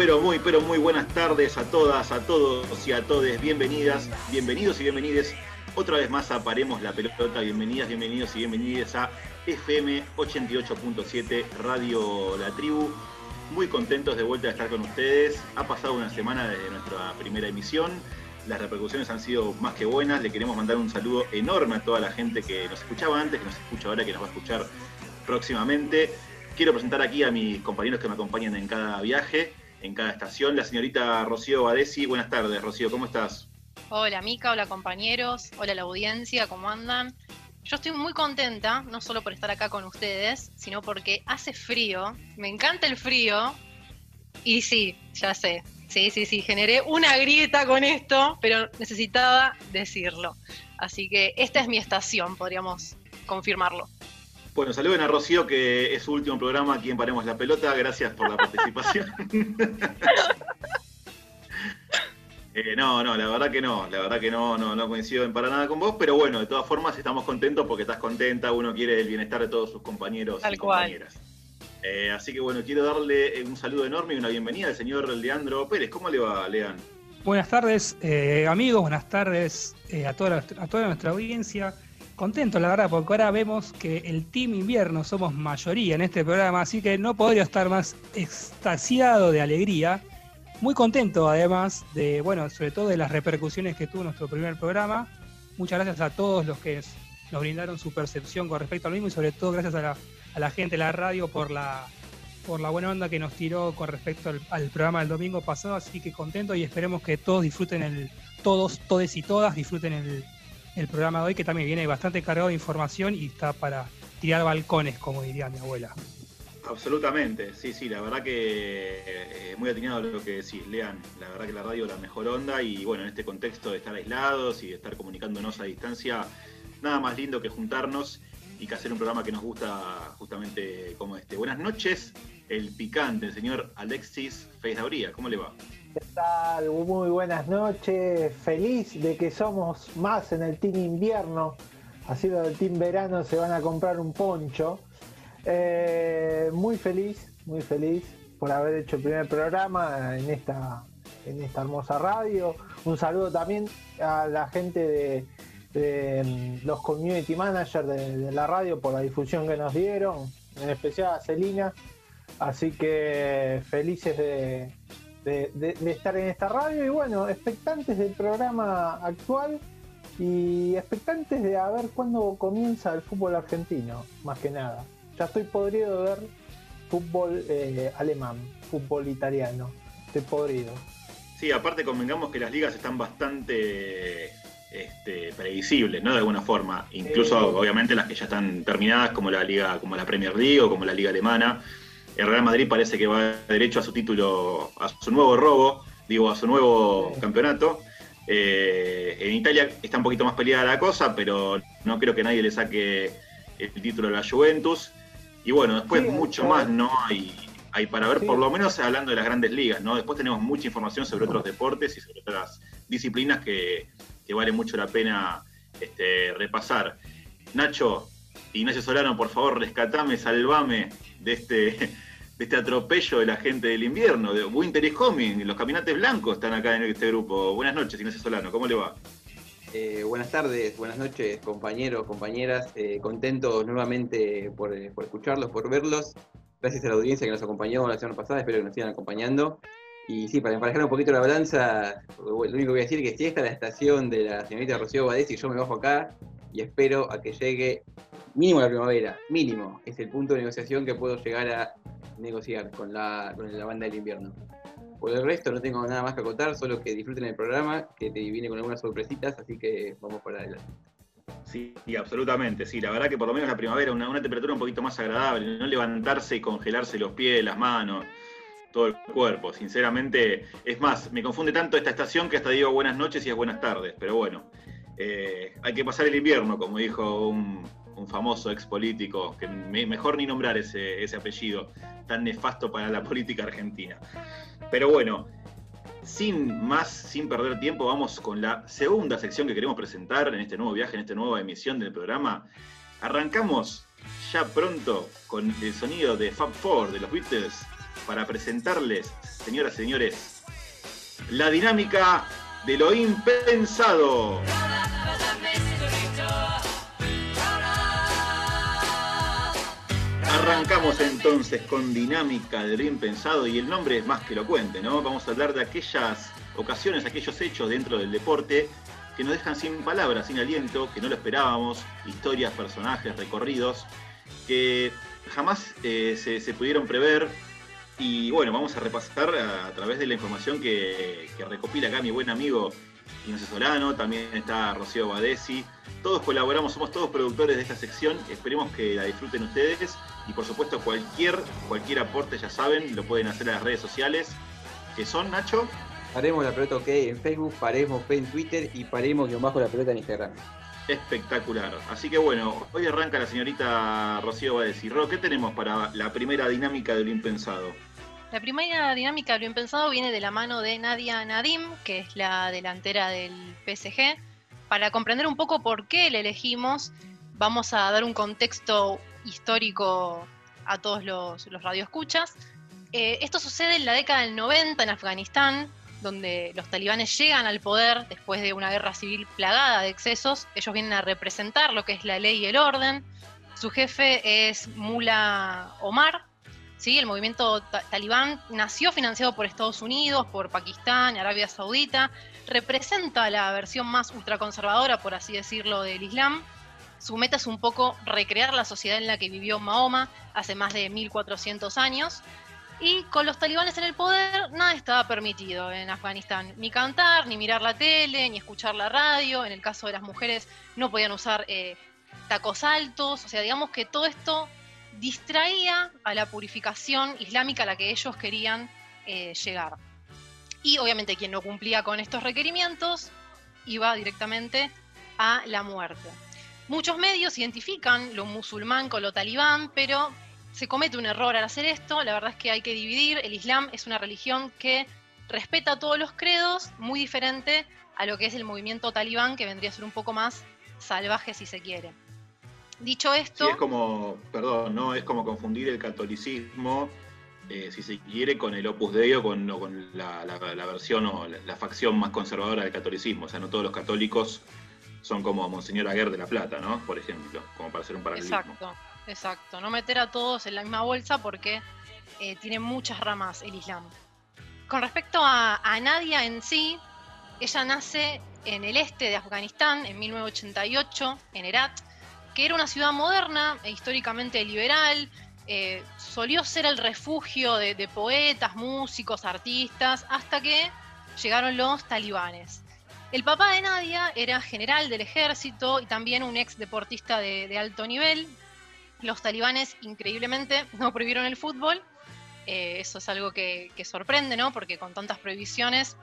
pero muy, pero muy buenas tardes a todas, a todos y a todes. Bienvenidas, bienvenidos y bienvenides otra vez más a Paremos la Pelota. Bienvenidas, bienvenidos y bienvenidas a FM 88.7 Radio La Tribu. Muy contentos de vuelta de estar con ustedes. Ha pasado una semana desde nuestra primera emisión. Las repercusiones han sido más que buenas. Le queremos mandar un saludo enorme a toda la gente que nos escuchaba antes, que nos escucha ahora, que nos va a escuchar próximamente. Quiero presentar aquí a mis compañeros que me acompañan en cada viaje, en cada estación. La señorita Rocío Badesi. Buenas tardes, Rocío, ¿cómo estás? Hola Mica, hola compañeros, hola la audiencia, ¿cómo andan? Yo estoy muy contenta, no solo por estar acá con ustedes, sino porque hace frío, me encanta el frío, y sí, ya sé, sí, sí, sí, generé una grieta con esto, pero necesitaba decirlo. Así que esta es mi estación, podríamos confirmarlo. Bueno, saluden a Rocío, que es su último programa aquí en Paremos la Pelota. Gracias por la participación. Eh, no, no, la verdad que no, la verdad que no, no, no coincido para nada con vos, pero bueno, de todas formas estamos contentos porque estás contenta, uno quiere el bienestar de todos sus compañeros y compañeras. Eh, así que bueno, quiero darle un saludo enorme y una bienvenida al señor Leandro Pérez. ¿Cómo le va, Lean? Buenas tardes, eh, amigos, buenas tardes a, toda, a toda nuestra audiencia. Contento, la verdad, porque ahora vemos que el Team Invierno somos mayoría en este programa, así que no podría estar más extasiado de alegría muy contento además de, bueno, sobre todo de las repercusiones que tuvo nuestro primer programa. Muchas gracias a todos los que nos brindaron su percepción con respecto al mismo y sobre todo gracias a la, gente de la radio por la, por la buena onda que nos tiró con respecto al, programa del domingo pasado. Así que contento y esperemos que todos disfruten el, todos, todes y todas disfruten el, el programa de hoy que también viene bastante cargado de información y está para tirar balcones, como diría mi abuela. Absolutamente, sí, sí, la verdad que eh, muy atinado lo que decís, Lean, la verdad que la radio la mejor onda y bueno, en este contexto de estar aislados y de estar comunicándonos a distancia, nada más lindo que juntarnos y que hacer un programa que nos gusta justamente como este. Buenas noches, el picante, el señor Alexis Feisauría, ¿cómo le va? ¿Qué tal? Muy buenas noches, feliz de que somos más en el team invierno, así lo del team verano se van a comprar un poncho eh, muy feliz, muy feliz por haber hecho el primer programa en esta, en esta hermosa radio. Un saludo también a la gente de, mm, los community managers de, la radio por la difusión que nos dieron, en especial a Celina. Así que felices de, de, estar en esta radio y bueno, expectantes del programa actual y expectantes de a ver cuándo comienza el fútbol argentino, más que nada ya estoy podrido de ver fútbol eh, alemán, fútbol italiano. Estoy podrido. Sí, aparte convengamos que las ligas están bastante este, previsibles, ¿no? De alguna forma. Incluso, obviamente, las que ya están terminadas, como la liga, como la Premier League o como la Liga Alemana. El Real Madrid parece que va derecho a su título, a su nuevo robo, digo, a su nuevo campeonato. Eh, en Italia está un poquito más peleada la cosa, pero no creo que nadie le saque el título a la Juventus. Y bueno, después mucho más no hay, hay para ver, por lo menos hablando de las grandes ligas, ¿no? Después tenemos mucha información sobre otros deportes y sobre otras disciplinas que, vale mucho la pena este, repasar. Nacho, Ignacio Solano, por favor, rescatame, salvame de este, de este atropello de la gente del invierno. De Winter is coming, los caminantes blancos están acá en este grupo. Buenas noches, Ignacio Solano, ¿cómo le va? Eh, buenas tardes, buenas noches, compañeros, compañeras. Eh, contentos nuevamente por, eh, por, escucharlos, por verlos. Gracias a la audiencia que nos acompañó la semana pasada, espero que nos sigan acompañando. Y sí, para emparejar un poquito la balanza, lo único que voy a decir es que si esta es la estación de la señorita Rocío Badesi, yo me bajo acá y espero a que llegue mínimo la primavera, mínimo. Es el punto de negociación que puedo llegar a negociar con la, con la banda del invierno. Por el resto no tengo nada más que acotar, solo que disfruten el programa, que te viene con algunas sorpresitas, así que vamos para adelante. Sí, absolutamente, sí. La verdad que por lo menos la primavera, una, una temperatura un poquito más agradable, no levantarse y congelarse los pies, las manos, todo el cuerpo. Sinceramente, es más, me confunde tanto esta estación que hasta digo buenas noches y es buenas tardes, pero bueno, eh, hay que pasar el invierno, como dijo un, un famoso ex político, que mejor ni nombrar ese, ese apellido tan nefasto para la política argentina. Pero bueno, sin más, sin perder tiempo, vamos con la segunda sección que queremos presentar en este nuevo viaje, en esta nueva emisión del programa. Arrancamos ya pronto con el sonido de Fab Four de los Beatles para presentarles, señoras y señores, la dinámica de lo impensado. Arrancamos entonces con dinámica de lo impensado y el nombre es más que lo cuente, ¿no? Vamos a hablar de aquellas ocasiones, aquellos hechos dentro del deporte que nos dejan sin palabras, sin aliento, que no lo esperábamos, historias, personajes, recorridos, que jamás eh, se, pudieron prever. Y bueno, vamos a repasar a, través de la información que, recopila acá mi buen amigo Inés Solano, también está Rocío Badesi. Todos colaboramos, somos todos productores de esta sección, esperemos que la disfruten ustedes y por supuesto cualquier, cualquier aporte, ya saben, lo pueden hacer en las redes sociales, que son, Nacho. Paremos la pelota OK en Facebook, paremos P en Twitter y paremos guion bajo la pelota en Instagram. Espectacular. Así que bueno, hoy arranca la señorita Rocío va a decir, Ro, ¿qué tenemos para la primera dinámica de lo impensado? La primera dinámica de lo impensado viene de la mano de Nadia Nadim, que es la delantera del PSG. Para comprender un poco por qué la elegimos, vamos a dar un contexto histórico a todos los, los radioescuchas. Eh, esto sucede en la década del 90 en Afganistán, donde los talibanes llegan al poder después de una guerra civil plagada de excesos. Ellos vienen a representar lo que es la ley y el orden. Su jefe es Mullah Omar. ¿sí? El movimiento talibán nació financiado por Estados Unidos, por Pakistán, Arabia Saudita. Representa la versión más ultraconservadora, por así decirlo, del Islam. Su meta es un poco recrear la sociedad en la que vivió Mahoma hace más de 1400 años y con los talibanes en el poder, nada estaba permitido en Afganistán. Ni cantar, ni mirar la tele, ni escuchar la radio. En el caso de las mujeres, no podían usar eh, tacos altos. O sea, digamos que todo esto distraía a la purificación islámica a la que ellos querían eh, llegar. Y obviamente quien no cumplía con estos requerimientos iba directamente a la muerte. Muchos medios identifican lo musulmán con lo talibán, pero se comete un error al hacer esto. La verdad es que hay que dividir. El Islam es una religión que respeta todos los credos, muy diferente a lo que es el movimiento talibán, que vendría a ser un poco más salvaje si se quiere. Dicho esto... Sí, es como, perdón, ¿no? Es como confundir el catolicismo, eh, si se quiere, con el Opus Dei o con, la, versión o la, facción más conservadora del catolicismo. O sea, no todos los católicos son como Monseñor Aguer de la Plata, ¿no? Por ejemplo, como para hacer un paralelismo. Exacto. Exacto, no meter a todos en la misma bolsa porque eh, tiene muchas ramas el Islam. Con respecto a, Nadia en sí, ella nace en el este de Afganistán en 1988, en Herat, que era una ciudad moderna e históricamente liberal, eh, solió ser el refugio de, poetas, músicos, artistas, hasta que llegaron los talibanes. El papá de Nadia era general del ejército y también un ex deportista de alto nivel, los talibanes, increíblemente, no prohibieron el fútbol. Eh, eso es algo que, sorprende, ¿no? Porque con tantas prohibiciones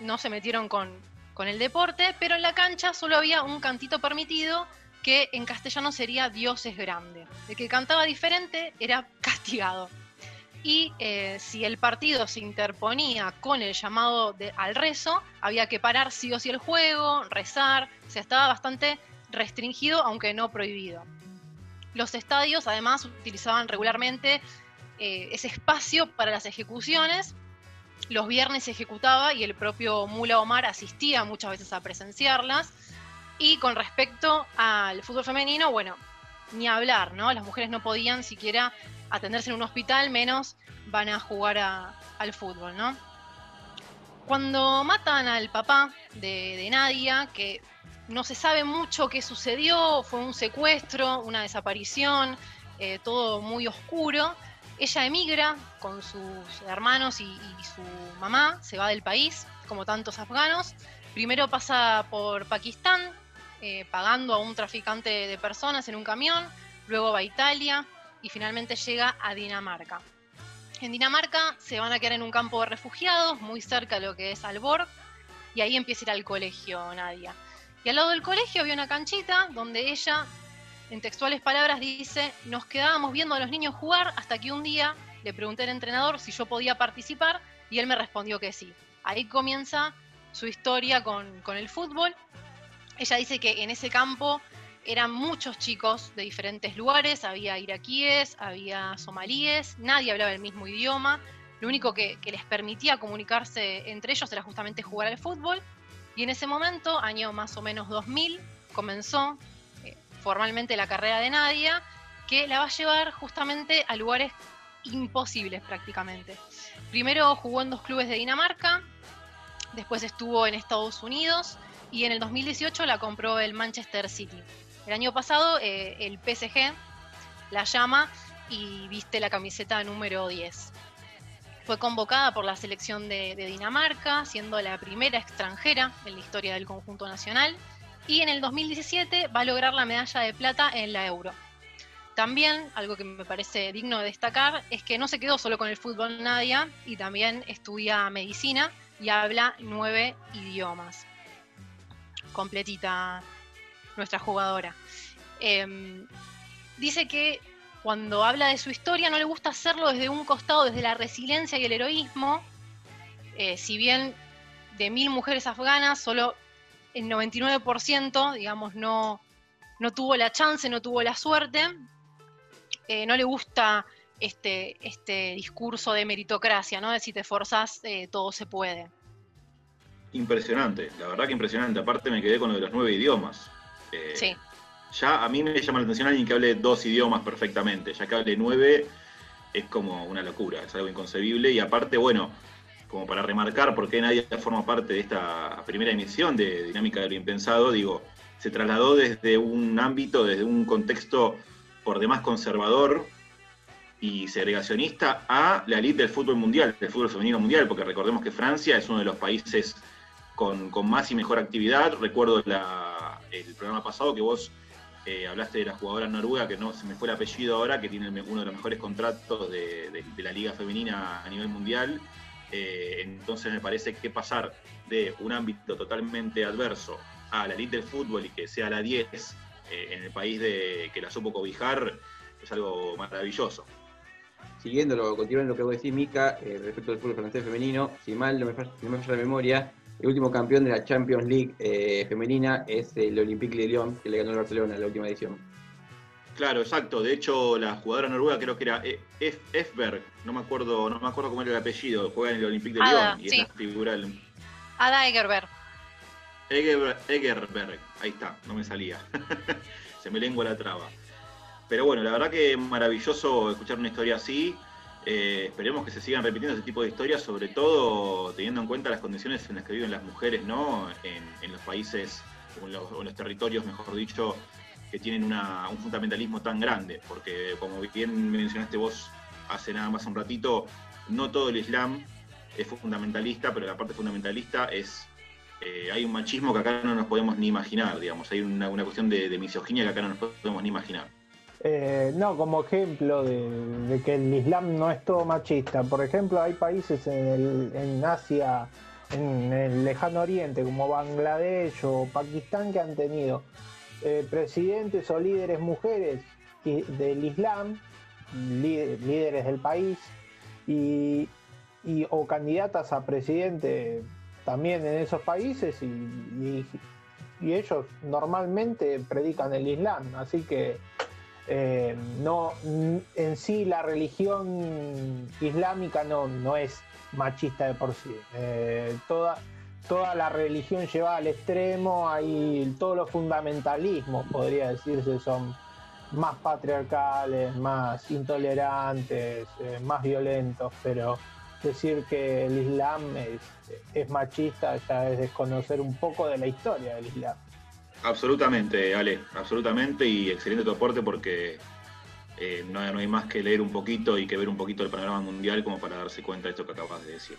no se metieron con, con el deporte, pero en la cancha solo había un cantito permitido que en castellano sería Dios es grande. El que cantaba diferente era castigado. Y eh, si el partido se interponía con el llamado al rezo, había que parar sí o sí el juego, rezar, o sea, estaba bastante restringido, aunque no prohibido. Los estadios además utilizaban regularmente eh, ese espacio para las ejecuciones. Los viernes se ejecutaba y el propio Mula Omar asistía muchas veces a presenciarlas. Y con respecto al fútbol femenino, bueno, ni hablar, ¿no? Las mujeres no podían siquiera atenderse en un hospital, menos van a jugar al fútbol, ¿no? Cuando matan al papá de, Nadia, que no se sabe mucho qué sucedió, fue un secuestro, una desaparición, eh, todo muy oscuro. Ella emigra con sus hermanos y, su mamá, se va del país, como tantos afganos. Primero pasa por Pakistán, eh, pagando a un traficante de personas en un camión, luego va a Italia y finalmente llega a Dinamarca. En Dinamarca se van a quedar en un campo de refugiados, muy cerca de lo que es Alborg, y ahí empieza a ir al colegio Nadia. Y al lado del colegio había una canchita donde ella, en textuales palabras, dice, nos quedábamos viendo a los niños jugar hasta que un día le pregunté al entrenador si yo podía participar y él me respondió que sí. Ahí comienza su historia con, el fútbol. Ella dice que en ese campo eran muchos chicos de diferentes lugares, había iraquíes, había somalíes, nadie hablaba el mismo idioma, lo único que, les permitía comunicarse entre ellos era justamente jugar al fútbol, y en ese momento, año más o menos 2000, comenzó eh, formalmente la carrera de Nadia, que la va a llevar justamente a lugares imposibles prácticamente. Primero jugó en dos clubes de Dinamarca, después estuvo en Estados Unidos y en el 2018 la compró el Manchester City. El año pasado eh, el PSG la llama y viste la camiseta número 10. Fue convocada por la selección de, Dinamarca, siendo la primera extranjera en la historia del conjunto nacional. Y en el 2017 va a lograr la medalla de plata en la Euro. También, algo que me parece digno de destacar, es que no se quedó solo con el fútbol Nadia y también estudia medicina y habla nueve idiomas. Completita nuestra jugadora. Em, dice que cuando habla de su historia no le gusta hacerlo desde un costado, desde la resiliencia y el heroísmo. Eh, si bien de mil mujeres afganas, solo el 99%, digamos, no, no tuvo la chance, no tuvo la suerte. Eh, no le gusta este, este discurso de meritocracia, ¿no? De si te esforzas, eh, todo se puede. Impresionante, la verdad que impresionante. Aparte me quedé con lo de los nueve idiomas. sí ya a mí me llama la atención alguien que hable dos idiomas perfectamente, ya que hable nueve es como una locura, es algo inconcebible y aparte, bueno, como para remarcar por qué nadie forma parte de esta primera emisión de Dinámica del Impensado, digo, se trasladó desde un ámbito, desde un contexto por demás conservador y segregacionista a la elite del fútbol mundial, del fútbol femenino mundial, porque recordemos que Francia es uno de los países con, más y mejor actividad. Recuerdo el programa pasado que vos eh, hablaste de la jugadora noruega, que no se me fue el apellido ahora, que tiene uno de los mejores contratos de, la liga femenina a nivel mundial. Eh, entonces me parece que pasar de un ámbito totalmente adverso a la elite del fútbol y que sea la 10 eh, en el país de, que la supo cobijar es algo maravilloso. Siguiéndolo, continuando lo que vos decís, Mica, respecto al fútbol francés femenino, si mal no me falla, no me falla la memoria, el último campeón de la Champions League eh, femenina es el Olympique de Lyon, que le ganó al Barcelona en la última edición. Claro, exacto. De hecho, la jugadora noruega creo que era Efberg, no me acuerdo, no me acuerdo cómo era el apellido, juega en el Olympique de Lyon y es la figura Ada Egerberg. Egerberg, ahí está, no me salía. Se me lengua la traba. Pero bueno, la verdad que es maravilloso escuchar una historia así. Eh, esperemos que se sigan repitiendo ese tipo de historias, sobre todo teniendo en cuenta las condiciones en las que viven las mujeres, ¿no? En, los países o en los, territorios, mejor dicho, que tienen un fundamentalismo tan grande. Porque, como bien mencionaste vos hace nada más un ratito, no todo el Islam es fundamentalista, pero la parte fundamentalista es. Eh, hay un machismo que acá no nos podemos ni imaginar, digamos. Hay una, cuestión de, de misoginia que acá no nos podemos ni imaginar. Eh, no, como ejemplo de, que el Islam no es todo machista. Por ejemplo, hay países en, Asia, en el lejano oriente, como Bangladesh o Pakistán, que han tenido eh, presidentes o líderes mujeres del Islam, líderes del país, y, o candidatas a presidente también en esos países, y ellos normalmente predican el Islam. Así que eh, no, en sí la religión islámica no, no es machista de por sí. Eh, toda, toda la religión lleva al extremo, hay todos los fundamentalismos, podría decirse, son más patriarcales, más intolerantes, eh, más violentos, pero decir que el Islam es, es machista ya es desconocer un poco de la historia del Islam. Absolutamente, Ale, absolutamente, y excelente tu aporte porque eh, no, hay más que leer un poquito y que ver un poquito el panorama mundial como para darse cuenta de esto que acabas de decir.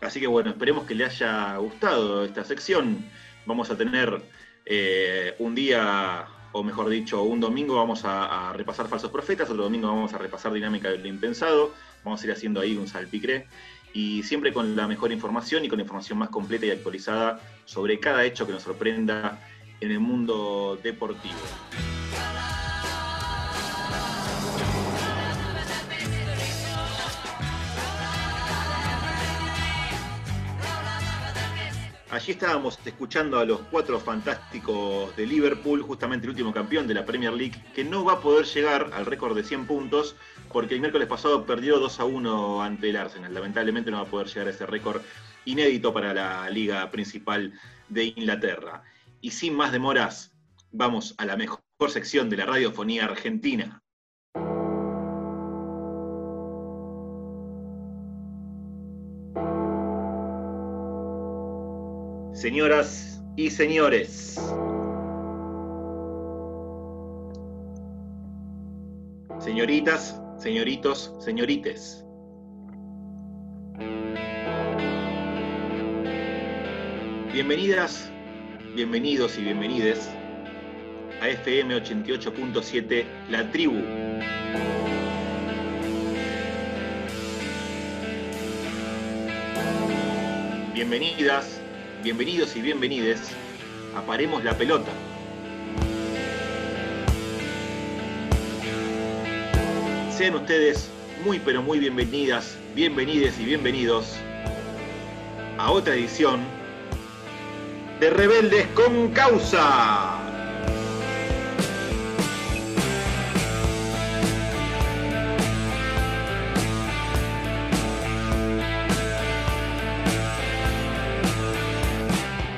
Así que bueno, esperemos que le haya gustado esta sección. Vamos a tener eh, un día, o mejor dicho, un domingo vamos a, repasar Falsos Profetas, otro domingo vamos a repasar Dinámica del Impensado, vamos a ir haciendo ahí un salpicré y siempre con la mejor información y con la información más completa y actualizada sobre cada hecho que nos sorprenda en el mundo deportivo. Allí estábamos escuchando a los cuatro fantásticos de Liverpool, justamente el último campeón de la Premier League, que no va a poder llegar al récord de 100 puntos porque el miércoles pasado perdió 2 a 1 ante el Arsenal. Lamentablemente no va a poder llegar a ese récord inédito para la liga principal de Inglaterra. Y sin más demoras, vamos a la mejor sección de la radiofonía argentina. Señoras y señores, señoritas, señoritos, señorites. Bienvenidas, bienvenidos y bienvenides a FM 88.7 La Tribu. Bienvenidas, bienvenidos y bienvenides a Paremos la Pelota. Sean ustedes muy pero muy bienvenidas, bienvenides y bienvenidos a otra edición de Rebeldes con Causa.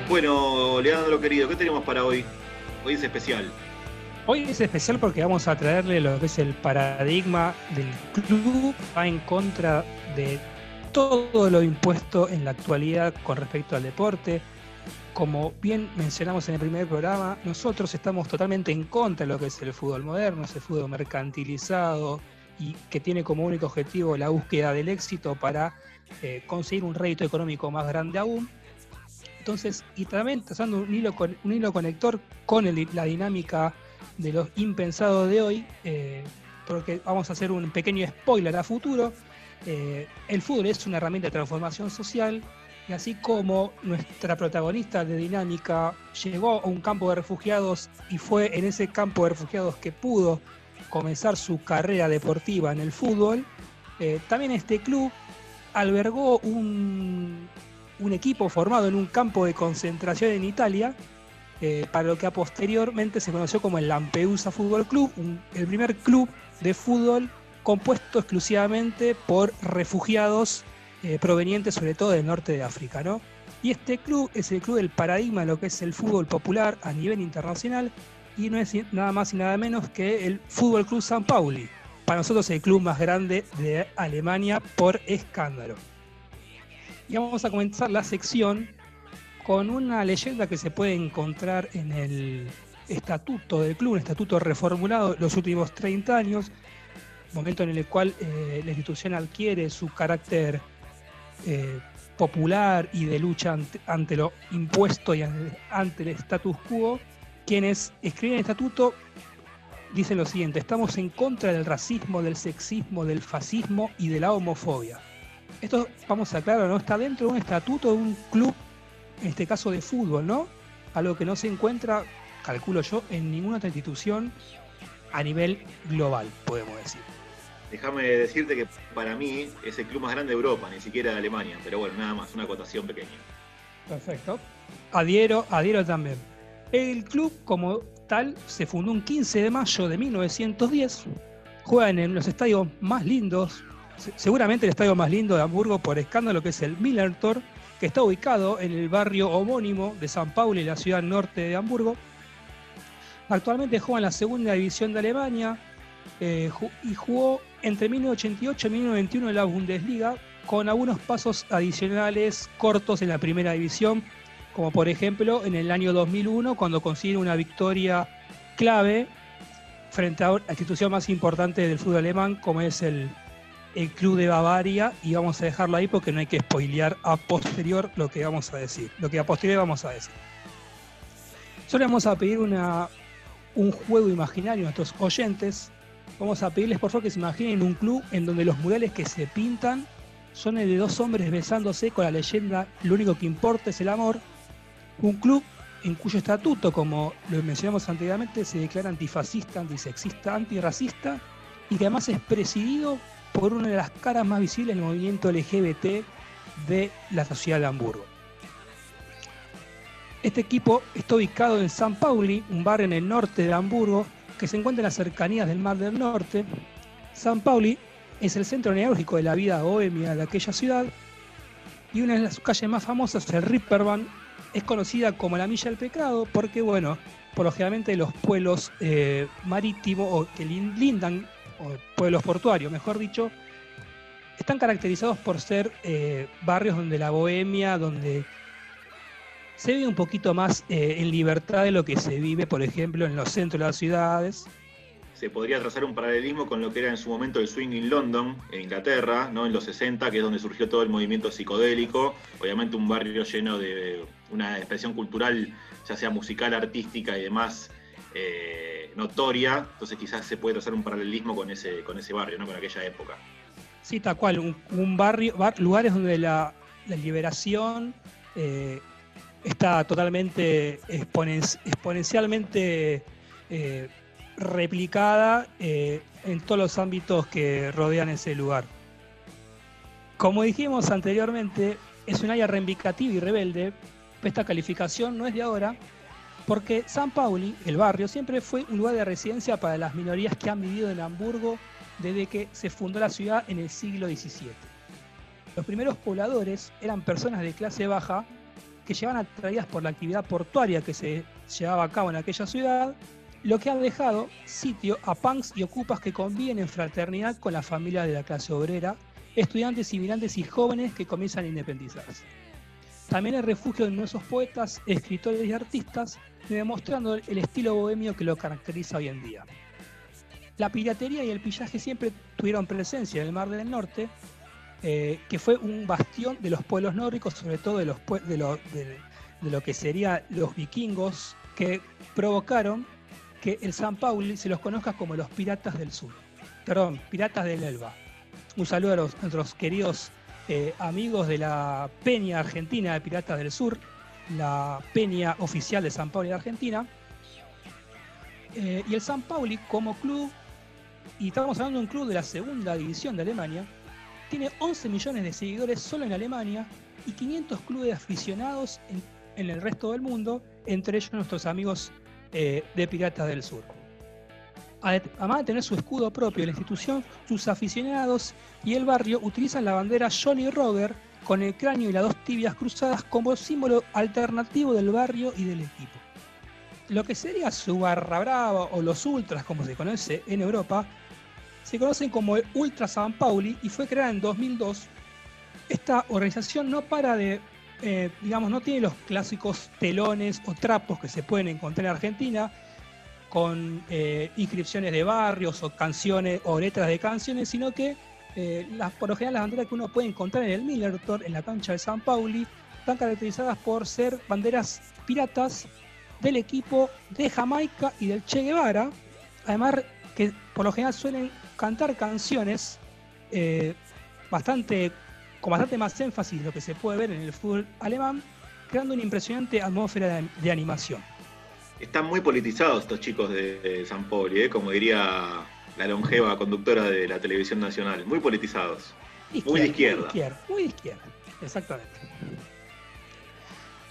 Bueno, Leandro querido, ¿qué tenemos para hoy? Hoy es especial. Hoy es especial porque vamos a traerle lo que es el paradigma del club, va en contra de todo lo impuesto en la actualidad con respecto al deporte, como bien mencionamos en el primer programa, nosotros estamos totalmente en contra de lo que es el fútbol moderno, ese fútbol mercantilizado y que tiene como único objetivo la búsqueda del éxito para eh, conseguir un rédito económico más grande aún. Entonces, y también trazando un hilo, un hilo conector con la dinámica de los impensados de hoy, eh, porque vamos a hacer un pequeño spoiler a futuro. Eh, el fútbol es una herramienta de transformación social así como nuestra protagonista de Dinámica llegó a un campo de refugiados y fue en ese campo de refugiados que pudo comenzar su carrera deportiva en el fútbol, eh, también este club albergó un, equipo formado en un campo de concentración en Italia, eh, para lo que posteriormente se conoció como el Lampedusa Fútbol Club, el primer club de fútbol compuesto exclusivamente por refugiados eh, provenientes sobre todo del norte de África, ¿no? Y este club es el club del paradigma de lo que es el fútbol popular a nivel internacional y no es nada más y nada menos que el Fútbol Club San Pauli. Para nosotros el club más grande de Alemania por escándalo. Y vamos a comenzar la sección con una leyenda que se puede encontrar en el estatuto del club, un estatuto reformulado los últimos 30 años, momento en el cual eh, la institución adquiere su carácter eh, popular y de lucha ante, lo impuesto y ante el status quo, quienes escriben el estatuto dicen lo siguiente, estamos en contra del racismo, del sexismo, del fascismo y de la homofobia. Esto, vamos a aclarar, no está dentro de un estatuto de un club, en este caso de fútbol, ¿no? Algo que no se encuentra, calculo yo, en ninguna otra institución a nivel global, podemos decir. Déjame decirte que para mí es el club más grande de Europa, ni siquiera de Alemania, pero bueno, nada más, una acotación pequeña. Perfecto. Adhiero, adhiero también. El club como tal se fundó un 15 de mayo de 1910. Juegan en los estadios más lindos, seguramente el estadio más lindo de Hamburgo por escándalo, que es el Millertor, que está ubicado en el barrio homónimo de San Paulo y la ciudad norte de Hamburgo. Actualmente juega en la segunda división de Alemania eh, y jugó entre 1988 y 1991 en la Bundesliga, con algunos pasos adicionales cortos en la primera división, como por ejemplo en el año 2001, cuando consigue una victoria clave frente a la institución más importante del fútbol alemán, como es el, el Club de Bavaria, y vamos a dejarlo ahí porque no hay que spoilear a posterior lo que vamos a decir, lo que a posterior vamos a decir. Solo vamos a pedir una, un juego imaginario a nuestros oyentes Vamos a pedirles por favor que se imaginen un club en donde los murales que se pintan son el de dos hombres besándose con la leyenda Lo único que importa es el amor. Un club en cuyo estatuto, como lo mencionamos anteriormente, se declara antifascista, antisexista, antirracista y que además es presidido por una de las caras más visibles del movimiento LGBT de la sociedad de Hamburgo. Este equipo está ubicado en San Pauli, un barrio en el norte de Hamburgo, que se encuentra en las cercanías del Mar del Norte. San Pauli es el centro neurálgico de la vida bohemia de aquella ciudad y una de las calles más famosas, el Ripperbahn, es conocida como la Milla del Pecado porque, bueno, por lo generalmente los pueblos eh, marítimos o que lindan, o pueblos portuarios, mejor dicho, están caracterizados por ser eh, barrios donde la bohemia, donde se vive un poquito más eh, en libertad de lo que se vive, por ejemplo, en los centros de las ciudades. Se podría trazar un paralelismo con lo que era en su momento el swing in London, en Inglaterra, ¿no? en los 60, que es donde surgió todo el movimiento psicodélico. Obviamente un barrio lleno de una expresión cultural, ya sea musical, artística y demás, eh, notoria. Entonces quizás se puede trazar un paralelismo con ese, con ese barrio, ¿no? con aquella época. Sí, tal cual, un, barrio, lugares donde la, liberación eh, está totalmente exponencialmente eh, replicada eh, en todos los ámbitos que rodean ese lugar. Como dijimos anteriormente, es un área reivindicativa y rebelde. Esta calificación no es de ahora, porque San Pauli, el barrio, siempre fue un lugar de residencia para las minorías que han vivido en Hamburgo desde que se fundó la ciudad en el siglo XVII. Los primeros pobladores eran personas de clase baja que llevan atraídas por la actividad portuaria que se llevaba a cabo en aquella ciudad, lo que ha dejado sitio a punks y ocupas que conviven en fraternidad con la familia de la clase obrera, estudiantes, inmigrantes y jóvenes que comienzan a independizarse. También es refugio de numerosos poetas, escritores y artistas, demostrando el estilo bohemio que lo caracteriza hoy en día. La piratería y el pillaje siempre tuvieron presencia en el Mar del Norte, eh, que fue un bastión de los pueblos nórdicos, sobre todo de, los, de, lo, de, lo que serían los vikingos, que provocaron que el San Pauli se los conozca como los piratas del sur. Perdón, piratas del Elba. Un saludo a, nuestros queridos eh, amigos de la Peña Argentina de Piratas del Sur, la peña oficial de San Pauli de Argentina. Eh, y el San Pauli como club, y estamos hablando de un club de la segunda división de Alemania, tiene 11 millones de seguidores solo en Alemania y 500 clubes aficionados en, el resto del mundo, entre ellos nuestros amigos eh, de Piratas del Sur. Además de tener su escudo propio, la institución, sus aficionados y el barrio utilizan la bandera Jolly Roger con el cráneo y las dos tibias cruzadas como símbolo alternativo del barrio y del equipo. Lo que sería su barra brava o los ultras, como se conoce en Europa, se conocen como el Ultra San Pauli y fue creada en 2002. Esta organización no para de, eh, digamos, no tiene los clásicos telones o trapos que se pueden encontrar en Argentina, con eh, inscripciones de barrios o canciones o letras de canciones, sino que eh, las, por lo general las banderas que uno puede encontrar en el Millerton, en la cancha de San Pauli, están caracterizadas por ser banderas piratas del equipo de Jamaica y del Che Guevara, además que por lo general suelen cantar canciones eh, bastante, con bastante más énfasis de lo que se puede ver en el fútbol alemán, creando una impresionante atmósfera de, animación. Están muy politizados estos chicos de, San Pauli, ¿eh? como diría la longeva conductora de la televisión nacional. Muy politizados. muy de izquierda. Muy izquierda, muy de izquierda, exactamente.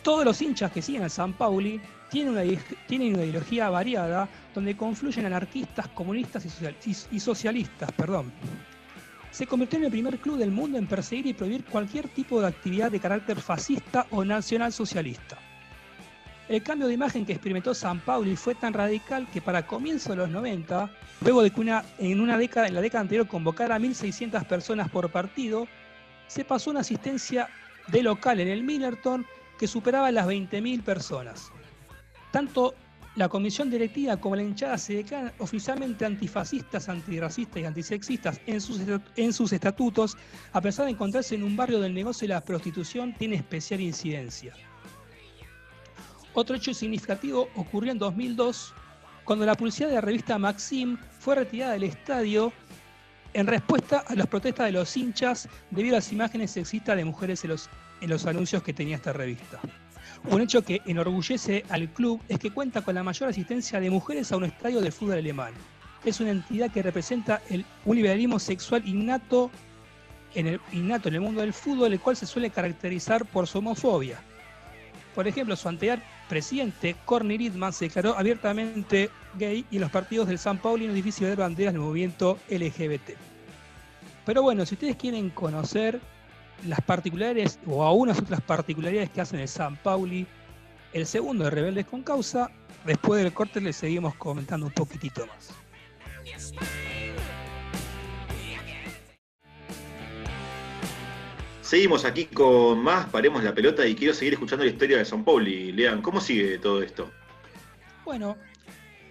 Todos los hinchas que siguen a San Pauli tienen una ideología variada donde confluyen anarquistas, comunistas y, socialistas. Perdón. Se convirtió en el primer club del mundo en perseguir y prohibir cualquier tipo de actividad de carácter fascista o nacionalsocialista. El cambio de imagen que experimentó San Pauli fue tan radical que para comienzos de los 90, luego de que una, en, una década, en la década anterior convocara a 1.600 personas por partido, se pasó una asistencia de local en el Millerton que superaba las 20.000 personas. Tanto la comisión directiva como la hinchada se declaran oficialmente antifascistas, antirracistas y antisexistas en sus, en sus estatutos, a pesar de encontrarse en un barrio del negocio de la prostitución tiene especial incidencia. Otro hecho significativo ocurrió en 2002, cuando la publicidad de la revista Maxim fue retirada del estadio en respuesta a las protestas de los hinchas debido a las imágenes sexistas de mujeres en los, en los anuncios que tenía esta revista. Un hecho que enorgullece al club es que cuenta con la mayor asistencia de mujeres a un estadio de fútbol alemán. Es una entidad que representa un liberalismo sexual innato en, el, innato en el mundo del fútbol, el cual se suele caracterizar por su homofobia. Por ejemplo, su anterior presidente, Corny Ridman, se declaró abiertamente gay y en los partidos del San Paulo es difícil ver banderas del movimiento LGBT. Pero bueno, si ustedes quieren conocer las particularidades o algunas otras particularidades que hacen el San Pauli, el segundo de Rebeldes con Causa, después del corte les seguimos comentando un poquitito más. Seguimos aquí con más, paremos la pelota y quiero seguir escuchando la historia de San Pauli. Lean, ¿cómo sigue todo esto? Bueno,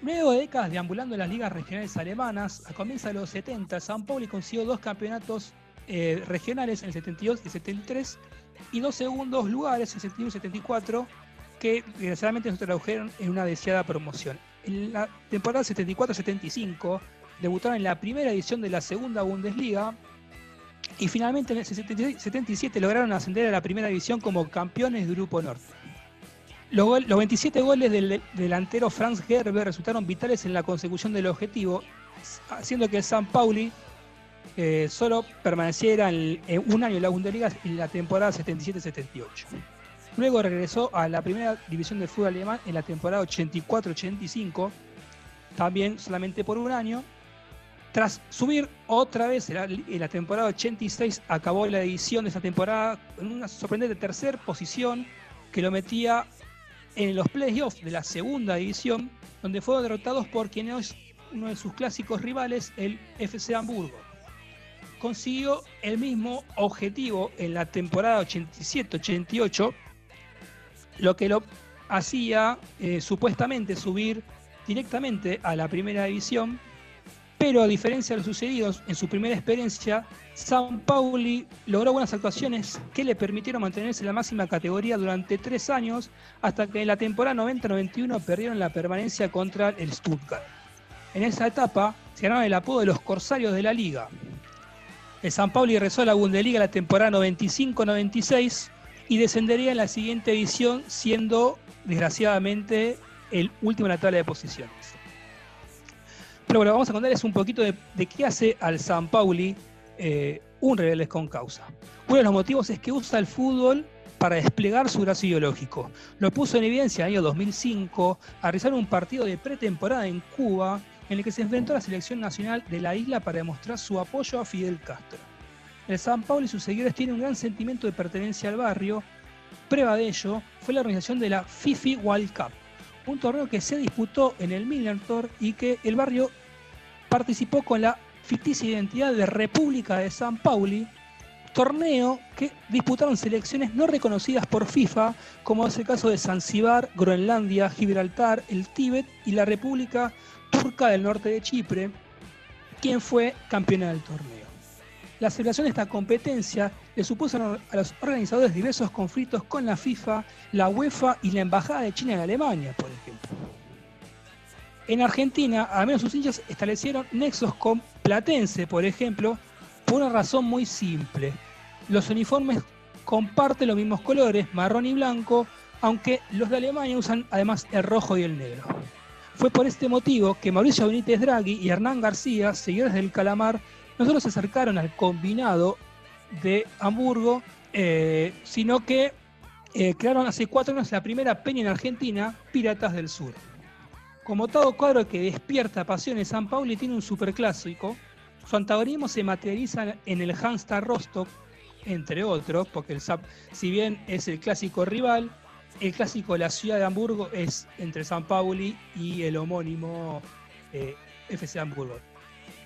luego de décadas deambulando en las ligas regionales alemanas, a comienzos de los 70, San Pauli consiguió dos campeonatos eh, regionales en el 72 y 73 y dos segundos lugares en el 71 y 74 que desgraciadamente se tradujeron en una deseada promoción. En la temporada 74-75 debutaron en la primera edición de la segunda Bundesliga y finalmente en el 77 lograron ascender a la primera división como campeones de Grupo Norte. Los, 27 goles del delantero Franz Gerber resultaron vitales en la consecución del objetivo, haciendo que el San Pauli eh, solo permaneciera en, un año en la Bundesliga en la temporada 77-78. Luego regresó a la primera división del fútbol alemán en la temporada 84-85, también solamente por un año, tras subir otra vez en la, temporada 86, acabó la edición de esa temporada en una sorprendente tercera posición que lo metía en los playoffs de la segunda división, donde fueron derrotados por quien es uno de sus clásicos rivales, el FC Hamburgo. Consiguió el mismo objetivo en la temporada 87-88, lo que lo hacía eh, supuestamente subir directamente a la primera división pero a diferencia de lo sucedido en su primera experiencia, San Pauli logró buenas actuaciones que le permitieron mantenerse en la máxima categoría durante tres años, hasta que en la temporada 90-91 perdieron la permanencia contra el Stuttgart. En esa etapa se ganaron el apodo de los Corsarios de la Liga. El San Pauli a la Bundesliga la temporada 95-96 y descendería en la siguiente edición, siendo desgraciadamente el último en la tabla de posiciones. Pero que vamos a contar es un poquito de, qué hace al San Pauli eh, un Rebeldes con causa. Uno de los motivos es que usa el fútbol para desplegar su brazo ideológico. Lo puso en evidencia en el año 2005 a realizar un partido de pretemporada en Cuba en el que se enfrentó a la selección nacional de la isla para demostrar su apoyo a Fidel Castro. El San Paulo y sus seguidores tienen un gran sentimiento de pertenencia al barrio. Prueba de ello fue la organización de la FIFI World Cup, un torneo que se disputó en el Millantor y que el barrio participó con la ficticia identidad de República de San Pauli, torneo que disputaron selecciones no reconocidas por FIFA, como es el caso de Zanzíbar, Groenlandia, Gibraltar, el Tíbet y la República Turca del Norte de Chipre, quien fue campeona del torneo. La celebración de esta competencia le supuso a los organizadores diversos conflictos con la FIFA, la UEFA y la Embajada de China en Alemania, por ejemplo. En Argentina, al menos sus hinchas establecieron nexos con Platense, por ejemplo, por una razón muy simple. Los uniformes comparten los mismos colores, marrón y blanco, aunque los de Alemania usan además el rojo y el negro. Fue por este motivo que Mauricio Benítez Draghi y Hernán García, seguidores del Calamar, no solo se acercaron al combinado de Hamburgo, eh, sino que eh, crearon hace cuatro años la primera peña en Argentina, Piratas del Sur. Como todo cuadro que despierta pasiones, San Pauli tiene un superclásico. Su antagonismo se materializa en el Hansta Rostock, entre otros, porque el SAP, si bien es el clásico rival, el clásico de la ciudad de Hamburgo es entre San Pauli y el homónimo eh, FC Hamburgo.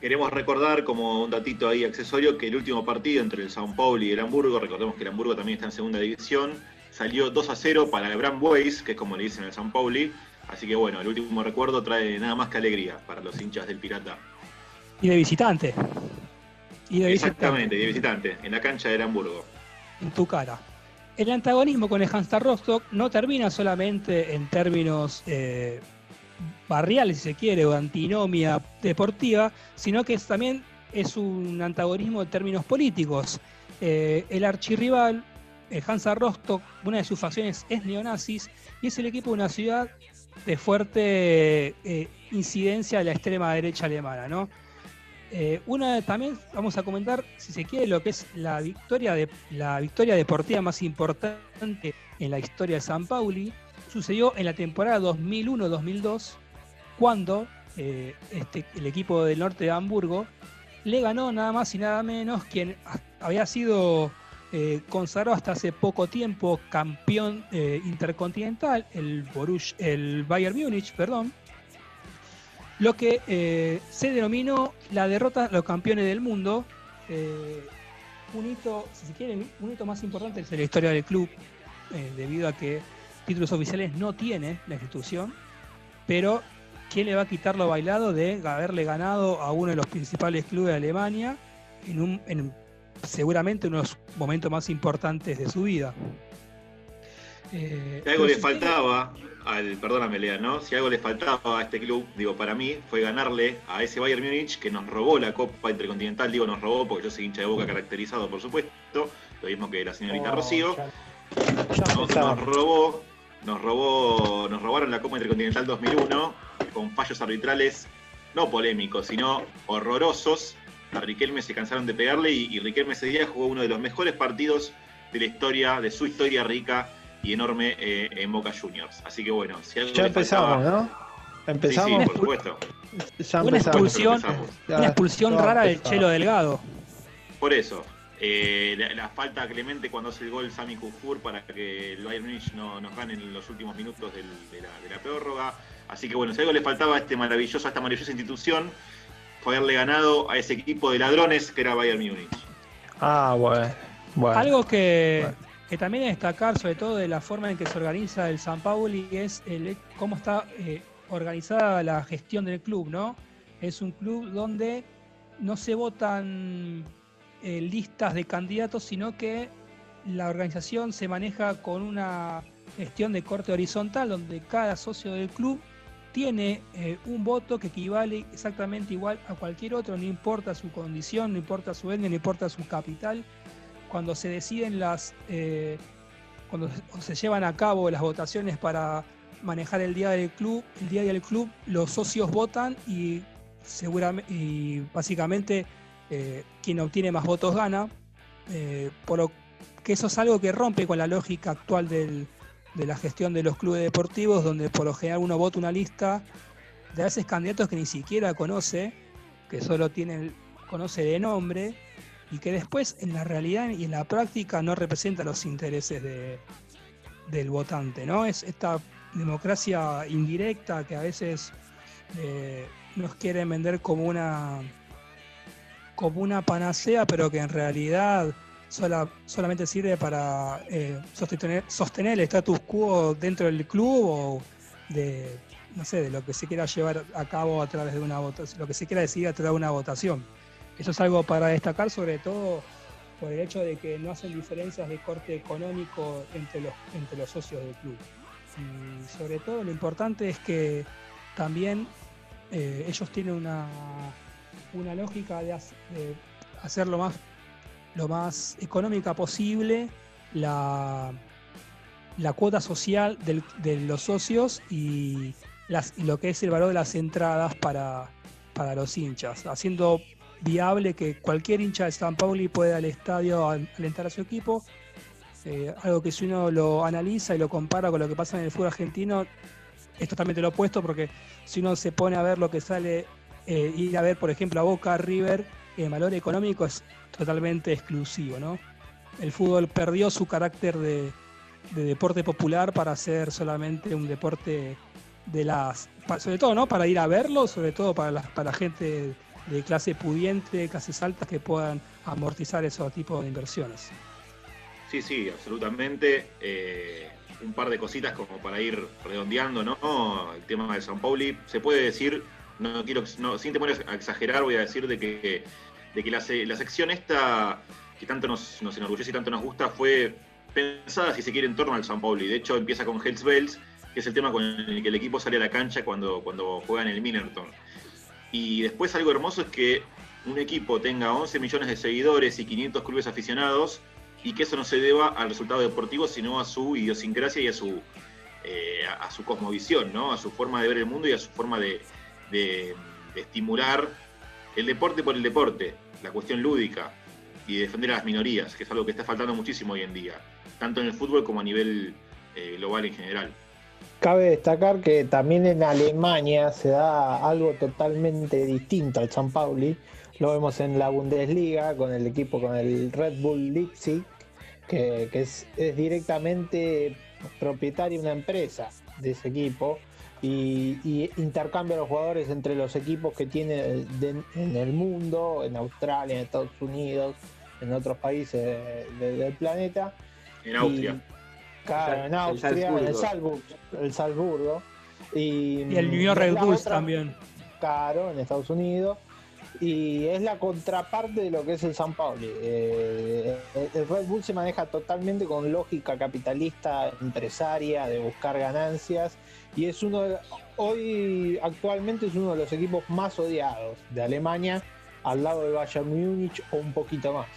Queremos recordar como un datito ahí accesorio que el último partido entre el San Pauli y el Hamburgo, recordemos que el Hamburgo también está en segunda división, salió 2 a 0 para el Brand Boys, que es como le dicen el San Pauli, Así que bueno, el último recuerdo trae nada más que alegría para los hinchas del Pirata. Y de visitante. Y de Exactamente, de visitante, en la cancha del Hamburgo. En tu cara. El antagonismo con el Hansa Rostock no termina solamente en términos eh, barriales, si se quiere, o antinomia deportiva, sino que también es un antagonismo en términos políticos. Eh, el archirrival, el Hansa Rostock, una de sus facciones es neonazis y es el equipo de una ciudad de fuerte eh, incidencia de la extrema derecha alemana, ¿no? Eh, una también vamos a comentar, si se quiere, lo que es la victoria de la victoria deportiva más importante en la historia de San Pauli. Sucedió en la temporada 2001-2002, cuando eh, este, el equipo del norte de Hamburgo le ganó nada más y nada menos quien había sido eh, consagrado hasta hace poco tiempo campeón eh, intercontinental, el, el Bayern Múnich, perdón, lo que se denominó la derrota de los campeones del mundo. un hito, si se quiere, un hito más importante es la historia del club, debido a que títulos oficiales no tiene la institución, pero ¿quién le va a quitar lo bailado de haberle ganado a uno de los principales clubes de Alemania en, un, en seguramente uno de los momentos más importantes de su vida? Eh, algo le faltaba al, perdóname Lea, ¿no? Si algo le faltaba a este club, digo, para mí, fue ganarle a ese Bayern Múnich que nos robó la Copa Intercontinental, digo, nos robó porque yo soy hincha de boca caracterizado, por supuesto, lo mismo que la señorita oh, Rocío. nos robó nos robó, nos robaron la Copa Intercontinental 2001 con fallos arbitrales no polémicos, sino horrorosos. A Riquelme se cansaron de pegarle y, Riquelme ese día jugó uno de los mejores partidos de la historia, de su historia rica y enorme eh, en Boca Juniors. Así que bueno, si algo Ya empezamos, ¿no? Empezamos. Sí, por supuesto. una expulsión, una expulsión rara del Chelo Delgado. Por eso, eh, la, falta Clemente cuando hace el gol Sami Kufur para que el Bayern Munich no nos gane en los últimos minutos de, la, prórroga. Así que bueno, si algo le faltaba a, este maravilloso, esta maravillosa institución, fue haberle ganado a ese equipo de ladrones que era Bayern Munich. Ah, bueno. Algo que, también es destacar, sobre todo de la forma en que se organiza el San Pauli, es cómo está eh, organizada la gestión del club, ¿no? Es un club donde no se votan eh, listas de candidatos, sino que la organización se maneja con una gestión de corte horizontal, donde cada socio del club tiene eh, un voto que equivale exactamente igual a cualquier otro, no importa su condición, no importa su etnia, no importa su capital. Cuando se deciden las, eh, cuando se llevan a cabo las votaciones para manejar el día del club, el día del club, los socios votan y seguramente y básicamente eh, quien obtiene más votos gana, eh, por lo que eso es algo que rompe con la lógica actual de la gestión de los clubes deportivos, donde por lo general uno vota una lista de a veces candidatos que ni siquiera conoce, que solo tienen, conoce de nombre, y que después en la realidad y en la práctica no representa los intereses del votante, ¿no? Es esta democracia indirecta que a veces eh, nos quieren vender como una como una panacea, pero que en realidad solamente sirve para eh, sostener, sostener el status quo dentro del club o de, no sé, de lo que se quiera llevar a cabo a través de una votación, lo que se quiera decidir a través de una votación. Eso es algo para destacar, sobre todo por el hecho de que no hacen diferencias de corte económico entre los, entre los socios del club. Y sobre todo lo importante es que también eh, ellos tienen una una lógica de, hacer lo más, lo más económica posible la, la cuota social de los socios y, lo que es el valor de las entradas para, para los hinchas, haciendo viable que cualquier hincha de San Pauli pueda al estadio alentar a su equipo. Eh, algo que si uno lo analiza y lo compara con lo que pasa en el fútbol argentino, es totalmente lo opuesto porque si uno se pone a ver lo que sale eh, ir a ver, por ejemplo, a Boca, River, el valor económico es totalmente exclusivo, ¿no? El fútbol perdió su carácter de, deporte popular para ser solamente un deporte de las, sobre todo, ¿no? Para ir a verlo, sobre todo para la, para gente de clase pudiente, clases altas que puedan amortizar esos tipos de inversiones. Sí, sí, absolutamente. Eh, un par de cositas como para ir redondeando, ¿no? El tema de San Pauli. Se puede decir no quiero, sin temor a exagerar, voy a decir de que, de que la, sección esta, que tanto nos, nos, enorgullece y tanto nos gusta, fue pensada, si se quiere, en torno al San Paulo. Y de hecho empieza con Hells Bells, que es el tema con el que el equipo sale a la cancha cuando, cuando juega en el Minerton. Y después algo hermoso es que un equipo tenga 11 millones de seguidores y 500 clubes aficionados y que eso no se deba al resultado deportivo, sino a su idiosincrasia y a su, eh, a su cosmovisión, ¿no? a su forma de ver el mundo y a su forma de, de, estimular el deporte por el deporte, la cuestión lúdica y defender a las minorías, que es algo que está faltando muchísimo hoy en día, tanto en el fútbol como a nivel eh, global en general. Cabe destacar que también en Alemania se da algo totalmente distinto al San Pauli. Lo vemos en la Bundesliga con el equipo, con el Red Bull Leipzig, que, es, directamente propietaria una empresa de ese equipo y, intercambia los jugadores entre los equipos que tiene en el mundo, en Australia, en Estados Unidos, en otros países del planeta. En Austria. Claro, en Austria, en el Salzburgo. El Salzburgo y, el New York Red Bulls también. Claro, en Estados Unidos. Y es la contraparte de lo que es el San Paulo. Eh, el Red Bull se maneja totalmente con lógica capitalista, empresaria, de buscar ganancias. Y es uno, hoy actualmente es uno de los equipos más odiados de Alemania, al lado de Bayern Múnich o un poquito más.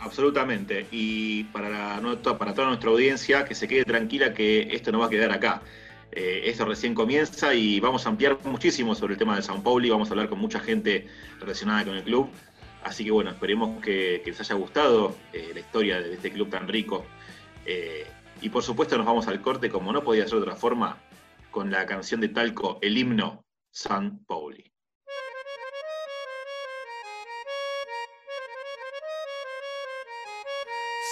Absolutamente. Y para, para toda nuestra audiencia, que se quede tranquila que esto no va a quedar acá. Eh, esto recién comienza y vamos a ampliar muchísimo sobre el tema de Sao Paulo y vamos a hablar con mucha gente relacionada con el club. Así que bueno, esperemos que, les haya gustado eh, la historia de este club tan rico. Eh, y por supuesto nos vamos al corte, como no podía ser de otra forma, con la canción de Talco, el himno San Pauli.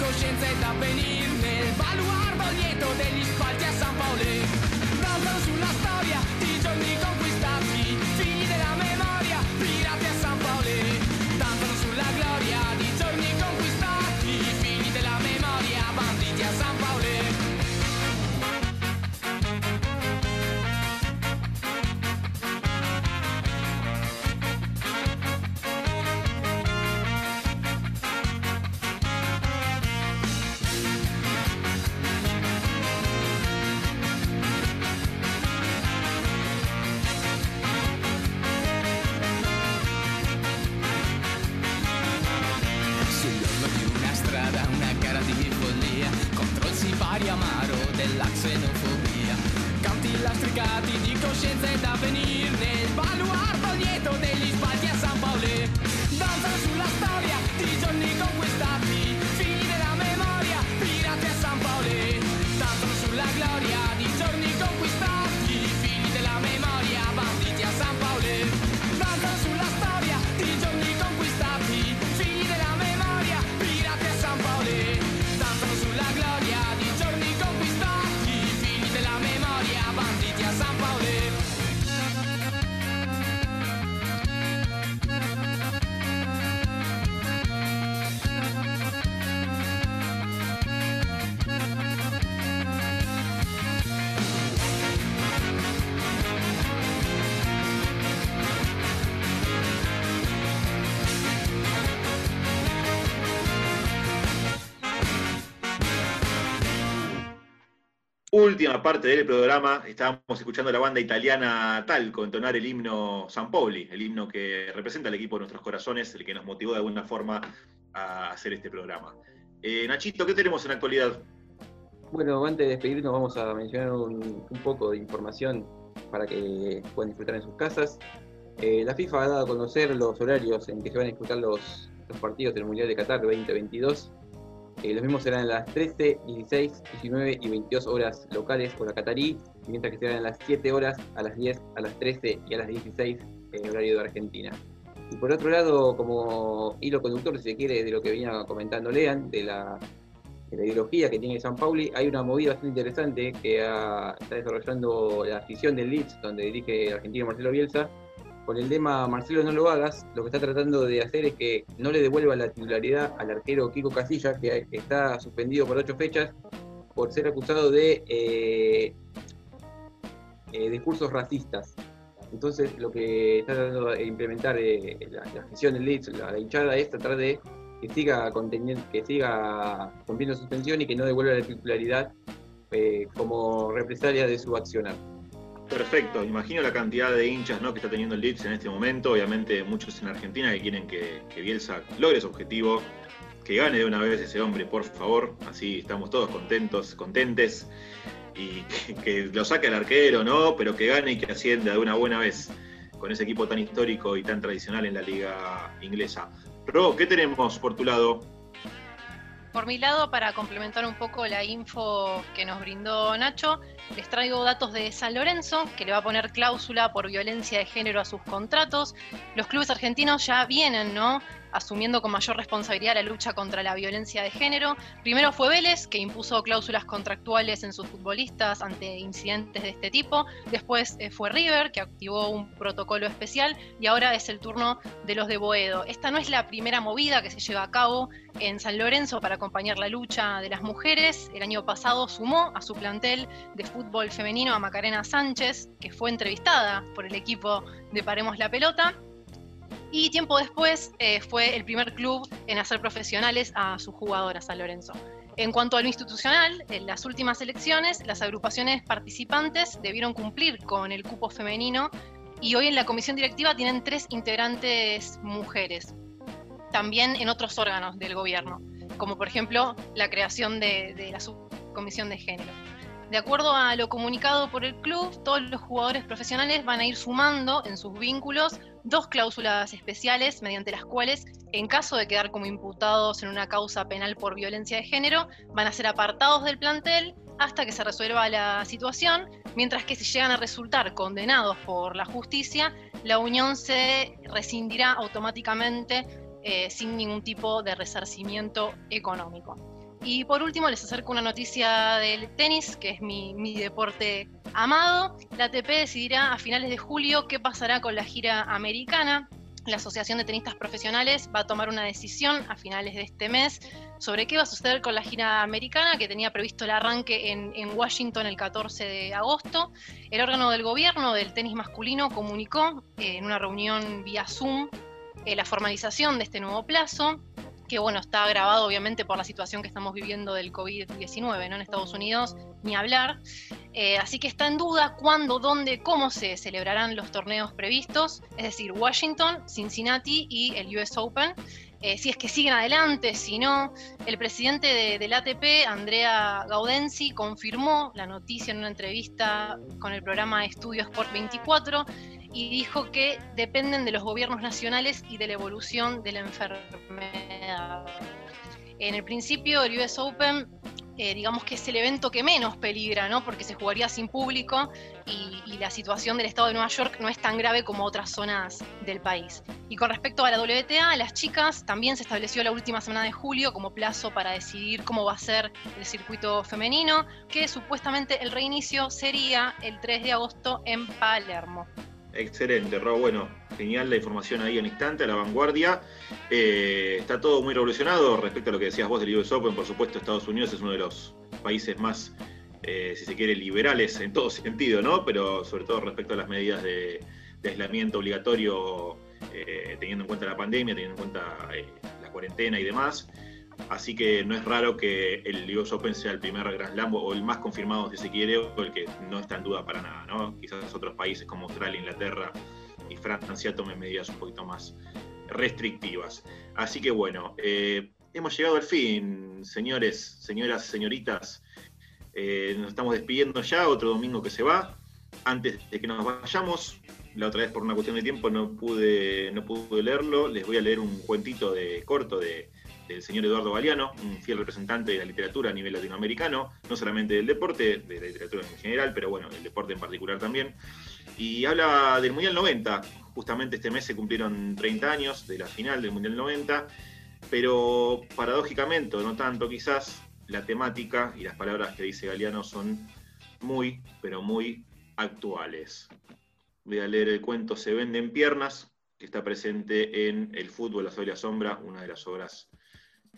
Coscienza ed avvenir Nel baluardo lieto degli spalti a San Paolo Danzano sulla storia di giorni conquistati Última parte del programa, estábamos escuchando a la banda italiana Talco entonar el himno San Pauli, el himno que representa al equipo de nuestros corazones, el que nos motivó de alguna forma a hacer este programa. Eh, Nachito, ¿qué tenemos en la actualidad? Bueno, antes de despedirnos vamos a mencionar un, poco de información para que puedan disfrutar en sus casas. Eh, la FIFA ha dado a conocer los horarios en que se van a disputar los, los partidos del Mundial de Qatar 2022. Eh, los mismos serán a las 13, 16, 19 y 22 horas locales por la catarí, mientras que serán a las 7 horas, a las 10, a las 13 y a las 16 en horario de Argentina. Y por otro lado, como hilo conductor, si se quiere, de lo que venía comentando Lean, de la, de la ideología que tiene San Pauli, hay una movida bastante interesante que está desarrollando la afición del Leeds, donde dirige el argentino Marcelo Bielsa, con el lema Marcelo no lo hagas, lo que está tratando de hacer es que no le devuelva la titularidad al arquero Kiko Casilla, que está suspendido por ocho fechas por ser acusado de eh, eh, discursos racistas. Entonces, lo que está tratando de implementar eh, la, gestión del Leeds, la, hinchada, es tratar de que siga que siga cumpliendo su función y que no devuelva la titularidad eh, como represalia de su accionar. Perfecto, imagino la cantidad de hinchas ¿no? que está teniendo el Leeds en este momento, obviamente muchos en Argentina que quieren que, Bielsa logre su objetivo, que gane de una vez ese hombre, por favor, así estamos todos contentos, contentes, y que, que lo saque el arquero, ¿no? Pero que gane y que ascienda de una buena vez con ese equipo tan histórico y tan tradicional en la liga inglesa. Ro, ¿qué tenemos por tu lado? Por mi lado, para complementar un poco la info que nos brindó Nacho, les traigo datos de San Lorenzo, que le va a poner cláusula por violencia de género a sus contratos. Los clubes argentinos ya vienen, ¿no? Asumiendo con mayor responsabilidad la lucha contra la violencia de género. Primero fue Vélez, que impuso cláusulas contractuales en sus futbolistas ante incidentes de este tipo. Después eh, fue River, que activó un protocolo especial. Y ahora es el turno de los de Boedo. Esta no es la primera movida que se lleva a cabo en San Lorenzo para acompañar la lucha de las mujeres. El año pasado sumó a su plantel de fútbol femenino a Macarena Sánchez, que fue entrevistada por el equipo de Paremos la Pelota y tiempo después eh, fue el primer club en hacer profesionales a sus jugadoras San Lorenzo. En cuanto a lo institucional, en las últimas elecciones, las agrupaciones participantes debieron cumplir con el cupo femenino y hoy en la comisión directiva tienen tres integrantes mujeres, también en otros órganos del gobierno, como por ejemplo la creación de la subcomisión de género. De acuerdo a lo comunicado por el club, todos los jugadores profesionales van a ir sumando en sus vínculos dos cláusulas especiales mediante las cuales, en caso de quedar como imputados en una causa penal por violencia de género, van a ser apartados del plantel hasta que se resuelva la situación, mientras que si llegan a resultar condenados por la justicia, la unión se rescindirá automáticamente eh, sin ningún tipo de resarcimiento económico. Y por último les acerco una noticia del tenis, que es mi, deporte amado. La ATP decidirá a finales de julio qué pasará con la gira americana. La Asociación de Tenistas Profesionales va a tomar una decisión a finales de este mes sobre qué va a suceder con la gira americana, que tenía previsto el arranque en, en Washington el 14 de agosto. El órgano del gobierno del tenis masculino comunicó eh, en una reunión vía Zoom eh, la formalización de este nuevo plazo que bueno, está agravado obviamente por la situación que estamos viviendo del COVID-19 ¿no? en Estados Unidos, ni hablar. Eh, así que está en duda cuándo, dónde, cómo se celebrarán los torneos previstos, es decir, Washington, Cincinnati y el US Open. Eh, si es que siguen adelante, si no, el presidente de, del ATP, Andrea Gaudenzi, confirmó la noticia en una entrevista con el programa Estudio Sport 24 y dijo que dependen de los gobiernos nacionales y de la evolución de la enfermedad. En el principio, el US Open, eh, digamos que es el evento que menos peligra, ¿no? Porque se jugaría sin público y, y, la situación del estado de Nueva York no es tan grave como otras zonas del país. Y con respecto a la WTA, las chicas, también se estableció la última semana de julio como plazo para decidir cómo va a ser el circuito femenino, que supuestamente el reinicio sería el 3 de agosto en Palermo. Excelente, Rob. Bueno, genial la información ahí en instante, a la vanguardia. Eh, está todo muy revolucionado respecto a lo que decías vos del US Open. Por supuesto, Estados Unidos es uno de los países más, eh, si se quiere, liberales en todo sentido, ¿no? Pero sobre todo respecto a las medidas de, de aislamiento obligatorio, eh, teniendo en cuenta la pandemia, teniendo en cuenta la cuarentena y demás. Así que no es raro que el US Open sea el primer Grand Slam o el más confirmado si se quiere, o el que no está en duda para nada, ¿no? Quizás otros países como Australia, Inglaterra y Francia tomen medidas un poquito más restrictivas. Así que bueno, eh, hemos llegado al fin, señores, señoras, señoritas. Eh, nos estamos despidiendo ya, otro domingo que se va. Antes de que nos vayamos, la otra vez por una cuestión de tiempo no pude, no pude leerlo, les voy a leer un cuentito de corto de del señor Eduardo Galeano, un fiel representante de la literatura a nivel latinoamericano, no solamente del deporte, de la literatura en general, pero bueno, el deporte en particular también. Y habla del Mundial 90, justamente este mes se cumplieron 30 años de la final del Mundial 90, pero paradójicamente, no tanto quizás, la temática y las palabras que dice Galeano son muy, pero muy actuales. Voy a leer el cuento Se venden piernas, que está presente en El fútbol, la sombra, una de las obras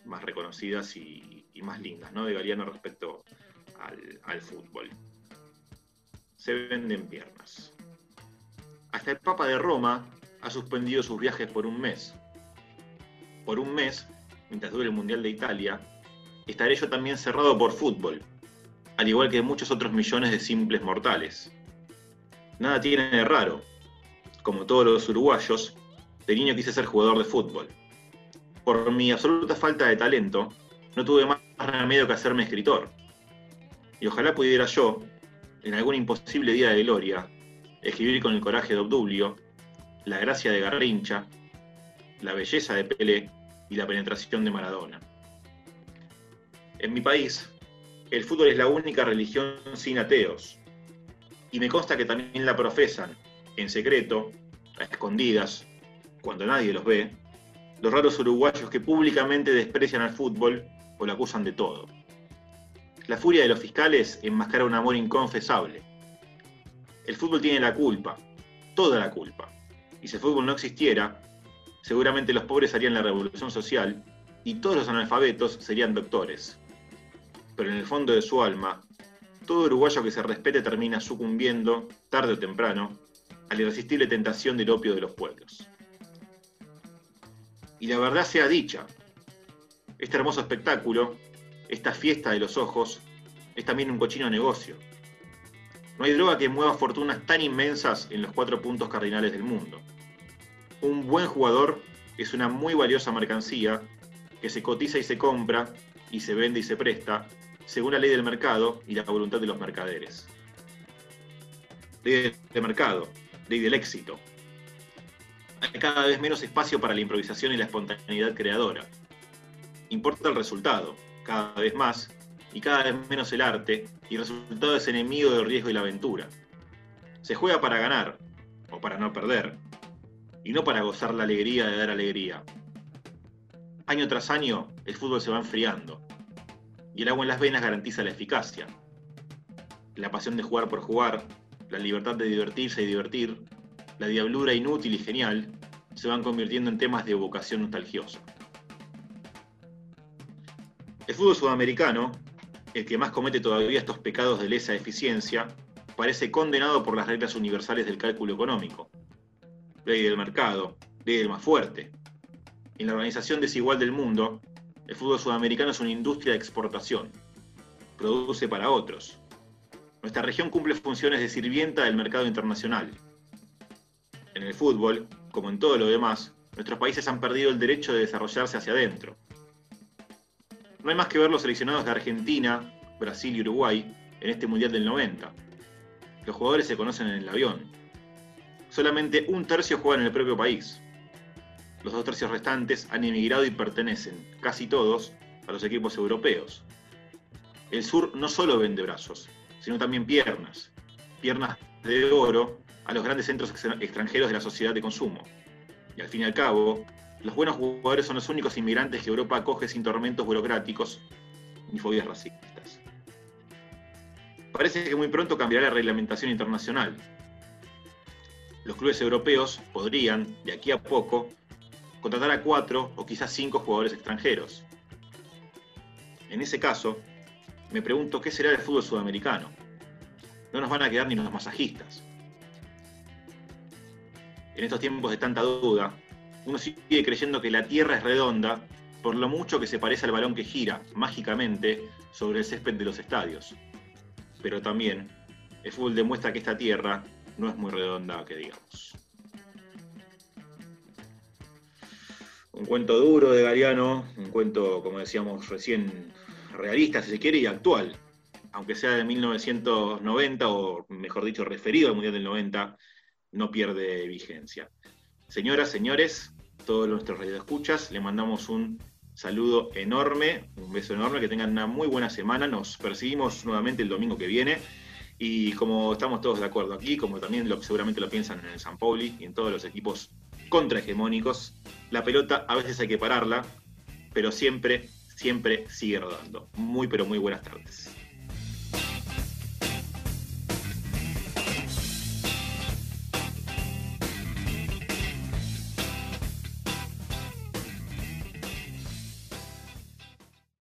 más reconocidas y, y más lindas ¿no? de Galeano respecto al, al fútbol. Se venden piernas. Hasta el Papa de Roma ha suspendido sus viajes por un mes. Por un mes, mientras dure el Mundial de Italia, estaré yo también cerrado por fútbol, al igual que muchos otros millones de simples mortales. Nada tiene de raro. Como todos los uruguayos, de niño quise ser jugador de fútbol. Por mi absoluta falta de talento, no tuve más remedio que hacerme escritor. Y ojalá pudiera yo, en algún imposible día de gloria, escribir con el coraje de Obdulio, la gracia de Garrincha, la belleza de Pelé y la penetración de Maradona. En mi país, el fútbol es la única religión sin ateos, y me consta que también la profesan, en secreto, a escondidas, cuando nadie los ve, los raros uruguayos que públicamente desprecian al fútbol o lo acusan de todo. La furia de los fiscales enmascara un amor inconfesable. El fútbol tiene la culpa, toda la culpa. Y si el fútbol no existiera, seguramente los pobres harían la revolución social y todos los analfabetos serían doctores. Pero en el fondo de su alma, todo uruguayo que se respete termina sucumbiendo, tarde o temprano, a la irresistible tentación del opio de los pueblos. Y la verdad sea dicha, este hermoso espectáculo, esta fiesta de los ojos, es también un cochino negocio. No hay droga que mueva fortunas tan inmensas en los cuatro puntos cardinales del mundo. Un buen jugador es una muy valiosa mercancía que se cotiza y se compra y se vende y se presta según la ley del mercado y la voluntad de los mercaderes. Ley del mercado, ley del éxito. Hay cada vez menos espacio para la improvisación y la espontaneidad creadora. Importa el resultado, cada vez más, y cada vez menos el arte, y el resultado es enemigo del riesgo y la aventura. Se juega para ganar, o para no perder, y no para gozar la alegría de dar alegría. Año tras año, el fútbol se va enfriando, y el agua en las venas garantiza la eficacia. La pasión de jugar por jugar, la libertad de divertirse y divertir, la diablura inútil y genial, se van convirtiendo en temas de vocación nostalgiosa. El fútbol sudamericano, el que más comete todavía estos pecados de lesa eficiencia, parece condenado por las reglas universales del cálculo económico. Ley del mercado, ley del más fuerte. En la organización desigual del mundo, el fútbol sudamericano es una industria de exportación. Produce para otros. Nuestra región cumple funciones de sirvienta del mercado internacional. En el fútbol, como en todo lo demás, nuestros países han perdido el derecho de desarrollarse hacia adentro. No hay más que ver los seleccionados de Argentina, Brasil y Uruguay en este Mundial del 90. Los jugadores se conocen en el avión. Solamente un tercio juega en el propio país. Los dos tercios restantes han emigrado y pertenecen, casi todos, a los equipos europeos. El sur no solo vende brazos, sino también piernas. Piernas de oro a los grandes centros extranjeros de la sociedad de consumo. Y al fin y al cabo, los buenos jugadores son los únicos inmigrantes que Europa acoge sin tormentos burocráticos ni fobias racistas. Parece que muy pronto cambiará la reglamentación internacional. Los clubes europeos podrían, de aquí a poco, contratar a cuatro o quizás cinco jugadores extranjeros. En ese caso, me pregunto qué será el fútbol sudamericano. No nos van a quedar ni los masajistas. En estos tiempos de tanta duda, uno sigue creyendo que la Tierra es redonda por lo mucho que se parece al balón que gira mágicamente sobre el césped de los estadios. Pero también el fútbol demuestra que esta Tierra no es muy redonda, que digamos. un cuento duro de Galeano, un cuento, como decíamos recién, realista, si se quiere, y actual. Aunque sea de 1990, o mejor dicho, referido al Mundial del 90, no pierde vigencia. Señoras, señores, todos nuestros radioescuchas, le mandamos un saludo enorme, un beso enorme, que tengan una muy buena semana. Nos percibimos nuevamente el domingo que viene. Y como estamos todos de acuerdo aquí, como también lo, seguramente lo piensan en el San Pauli y en todos los equipos contrahegemónicos, la pelota a veces hay que pararla, pero siempre, siempre sigue rodando. Muy, pero muy buenas tardes.